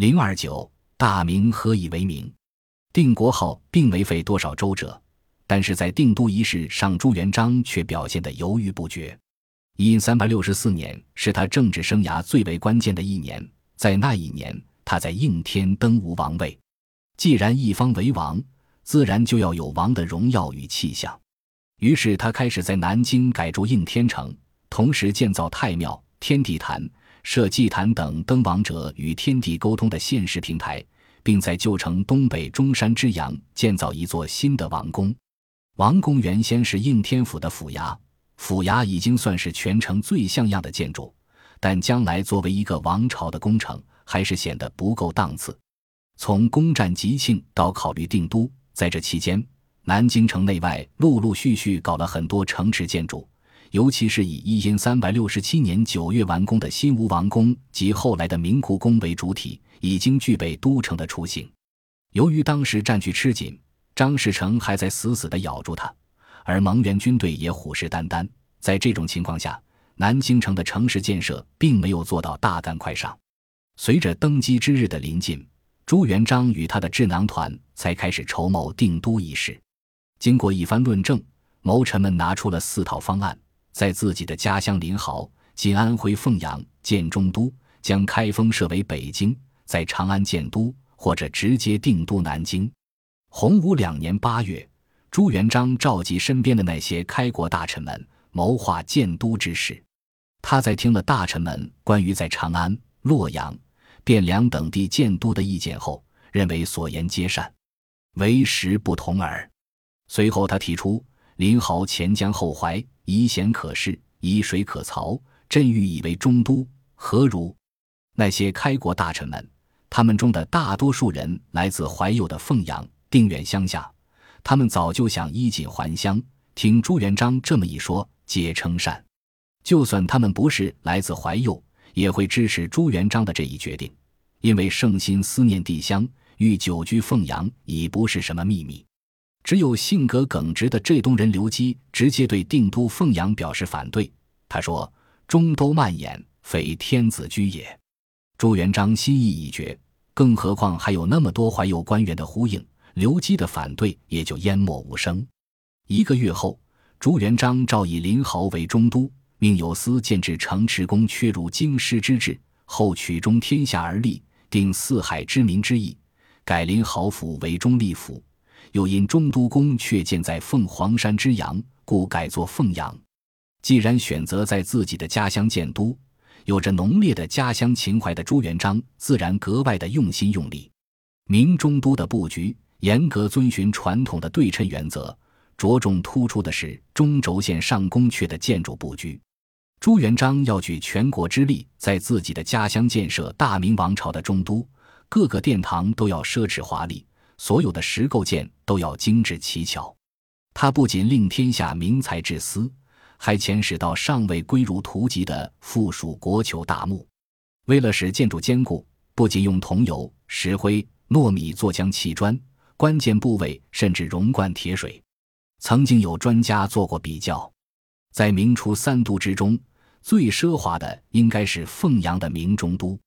零二九，大明何以为名？定国号并没费多少周折，但是在定都一事上，朱元璋却表现得犹豫不决。因三百六十四年是他政治生涯最为关键的一年，在那一年，他在应天登无王位。既然一方为王，自然就要有王的荣耀与气象。于是他开始在南京改筑应天城，同时建造太庙、天地坛、设祭坛等登王者与天地沟通的现实平台。并在旧城东北中山之阳建造一座新的王宫。王宫原先是应天府的府衙，府衙已经算是全城最像样的建筑，但将来作为一个王朝的工程，还是显得不够档次。从攻占吉庆到考虑定都，在这期间，南京城内外陆陆续续搞了很多城池建筑。尤其是以一因三百六十七年九月完工的新吴王宫及后来的明故宫为主体，已经具备都城的雏形。由于当时战局吃紧，张士诚还在死死地咬住他，而蒙元军队也虎视眈眈。在这种情况下，南京城的城市建设并没有做到大干快上。随着登基之日的临近，朱元璋与他的智囊团才开始筹谋定都一事。经过一番论证，谋臣们拿出了四套方案。在自己的家乡临濠（今安徽凤阳）建中都，将开封设为北京；在长安建都，或者直接定都南京。洪武两年八月，朱元璋召集身边的那些开国大臣们，谋划建都之事。他在听了大臣们关于在长安、洛阳、汴梁等地建都的意见后，认为所言皆善，为时不同耳。随后，他提出临濠前江后淮。以险可恃，以水可曹，朕欲以为中都，何如？那些开国大臣们，他们中的大多数人来自怀右的凤阳、定远乡下，他们早就想衣锦还乡。听朱元璋这么一说，皆称善。就算他们不是来自怀右，也会支持朱元璋的这一决定，因为圣心思念帝乡，欲久居凤阳，已不是什么秘密。只有性格耿直的浙东人刘基直接对定都凤阳表示反对。他说：“中都蔓延，非天子居也。”朱元璋心意已决，更何况还有那么多怀有官员的呼应，刘基的反对也就淹没无声。一个月后，朱元璋诏以临濠为中都，命有司建制城池宫，阙如京师之制。后取中天下而立，定四海之民之意，改临濠府为中立府。又因中都宫却建在凤凰山之阳，故改作凤阳。既然选择在自己的家乡建都，有着浓烈的家乡情怀的朱元璋自然格外的用心用力。明中都的布局严格遵循传统的对称原则，着重突出的是中轴线上宫阙的建筑布局。朱元璋要举全国之力在自己的家乡建设大明王朝的中都，各个殿堂都要奢侈华丽。所有的石构件都要精致奇巧，他不仅令天下名才至思，还遣使到尚未归入图籍的附属国求大墓。为了使建筑坚固，不仅用桐油、石灰、糯米做浆砌砖，关键部位甚至熔灌铁水。曾经有专家做过比较，在明初三都之中，最奢华的应该是凤阳的明中都。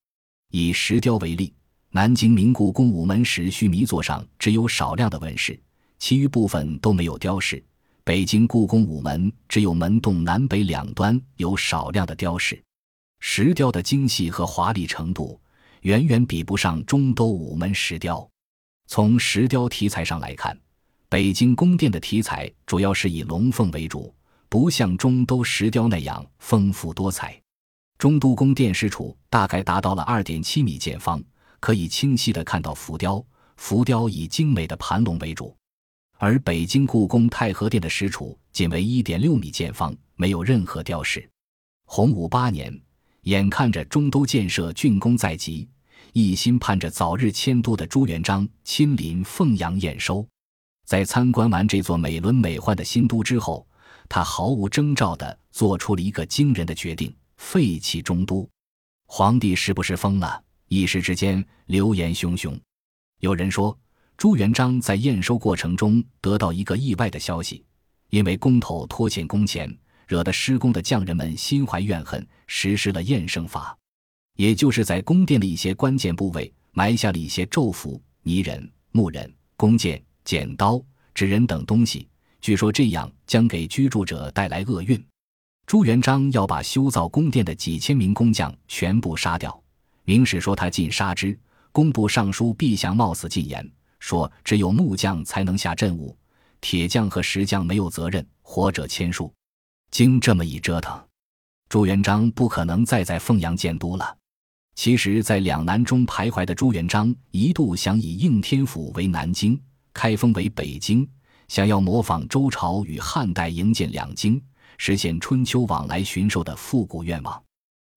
以石雕为例。南京明故宫午门石须弥座上只有少量的纹饰，其余部分都没有雕饰。北京故宫午门只有门洞南北两端有少量的雕饰，石雕的精细和华丽程度远远比不上中都午门石雕。从石雕题材上来看，北京宫殿的题材主要是以龙凤为主，不像中都石雕那样丰富多彩。中都宫殿石处大概达到了二点七米见方。可以清晰地看到浮雕，浮雕以精美的盘龙为主，而北京故宫太和殿的石柱仅为一点六米见方，没有任何雕饰。洪武八年，眼看着中都建设竣工在即，一心盼着早日迁都的朱元璋亲临凤阳验收。在参观完这座美轮美奂的新都之后，他毫无征兆地做出了一个惊人的决定：废弃中都。皇帝是不是疯了？一时之间，流言汹汹。有人说，朱元璋在验收过程中得到一个意外的消息，因为工头拖欠工钱，惹得施工的匠人们心怀怨恨，实施了验生法。也就是在宫殿的一些关键部位，埋下了一些咒符、泥人、木人、弓箭、剪刀、纸人等东西。据说这样将给居住者带来厄运。朱元璋要把修造宫殿的几千名工匠全部杀掉。明史说他尽杀之。工部尚书毕祥冒死进言说，只有木匠才能下阵务，铁匠和石匠没有责任，活者千数。经这么一折腾，朱元璋不可能再在凤阳建都了。其实，在两难中徘徊的朱元璋，一度想以应天府为南京，开封为北京，想要模仿周朝与汉代营建两京。实现春秋往来巡狩的复古愿望，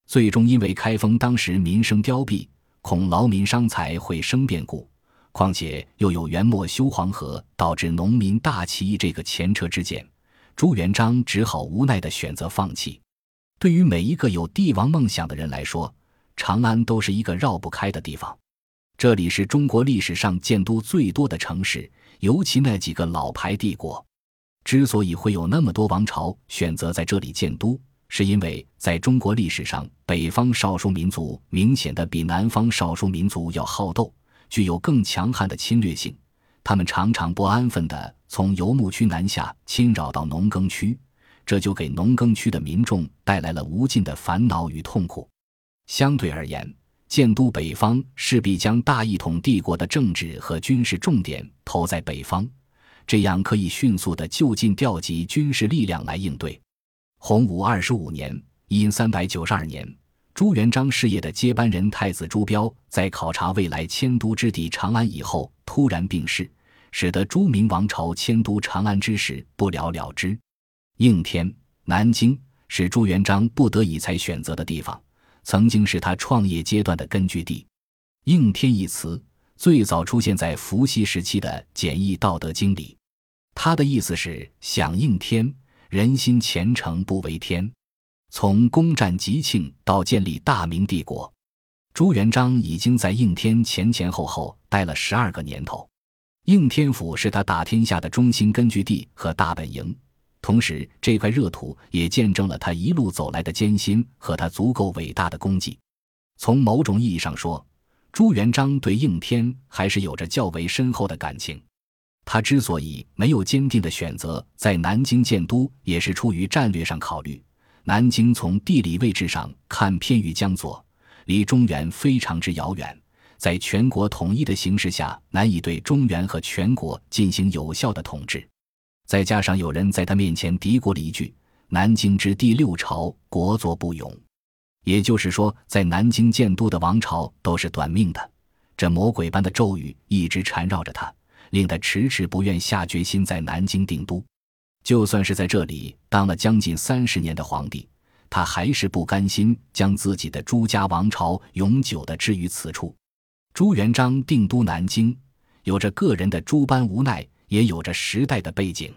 最终因为开封当时民生凋敝，恐劳民伤财会生变故，况且又有元末修黄河导致农民大起义这个前车之鉴，朱元璋只好无奈地选择放弃。对于每一个有帝王梦想的人来说，长安都是一个绕不开的地方。这里是中国历史上建都最多的城市，尤其那几个老牌帝国。之所以会有那么多王朝选择在这里建都，是因为在中国历史上，北方少数民族明显的比南方少数民族要好斗，具有更强悍的侵略性。他们常常不安分地从游牧区南下，侵扰到农耕区，这就给农耕区的民众带来了无尽的烦恼与痛苦。相对而言，建都北方势必将大一统帝国的政治和军事重点投在北方。这样可以迅速的就近调集军事力量来应对。洪武二十五年（因三百九十二年），朱元璋事业的接班人太子朱标在考察未来迁都之地长安以后突然病逝，使得朱明王朝迁都长安之事不了了之。应天、南京是朱元璋不得已才选择的地方，曾经是他创业阶段的根据地。应天一词。最早出现在伏羲时期的《简易道德经》里，他的意思是响应天，人心虔诚不为天。从攻占吉庆到建立大明帝国，朱元璋已经在应天前前后后待了十二个年头。应天府是他打天下的中心根据地和大本营，同时这块热土也见证了他一路走来的艰辛和他足够伟大的功绩。从某种意义上说，朱元璋对应天还是有着较为深厚的感情。他之所以没有坚定的选择在南京建都，也是出于战略上考虑。南京从地理位置上看偏于江左，离中原非常之遥远，在全国统一的形势下，难以对中原和全国进行有效的统治。再加上有人在他面前嘀咕了一句：“南京之第六朝，国祚不永。”也就是说，在南京建都的王朝都是短命的。这魔鬼般的咒语一直缠绕着他，令他迟迟不愿下决心在南京定都。就算是在这里当了将近三十年的皇帝，他还是不甘心将自己的朱家王朝永久的置于此处。朱元璋定都南京，有着个人的诸般无奈，也有着时代的背景。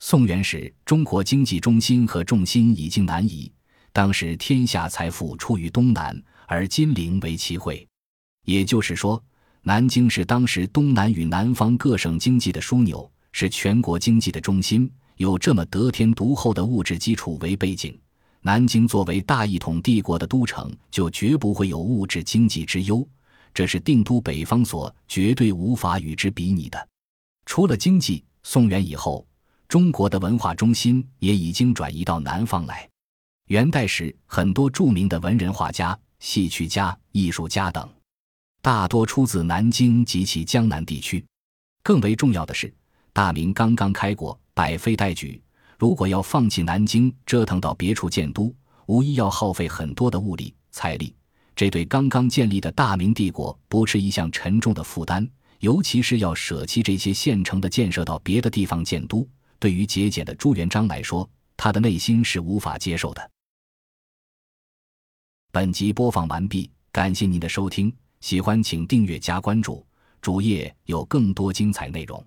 宋元时，中国经济中心和重心已经南移。当时天下财富出于东南，而金陵为其会，也就是说，南京是当时东南与南方各省经济的枢纽，是全国经济的中心。有这么得天独厚的物质基础为背景，南京作为大一统帝国的都城，就绝不会有物质经济之忧。这是定都北方所绝对无法与之比拟的。除了经济，宋元以后，中国的文化中心也已经转移到南方来。元代时，很多著名的文人画家、戏曲家、艺术家等，大多出自南京及其江南地区。更为重要的是，大明刚刚开国，百废待举，如果要放弃南京，折腾到别处建都，无疑要耗费很多的物力财力。这对刚刚建立的大明帝国，不是一项沉重的负担。尤其是要舍弃这些现成的建设，到别的地方建都，对于节俭的朱元璋来说，他的内心是无法接受的。本集播放完毕，感谢您的收听，喜欢请订阅加关注，主页有更多精彩内容。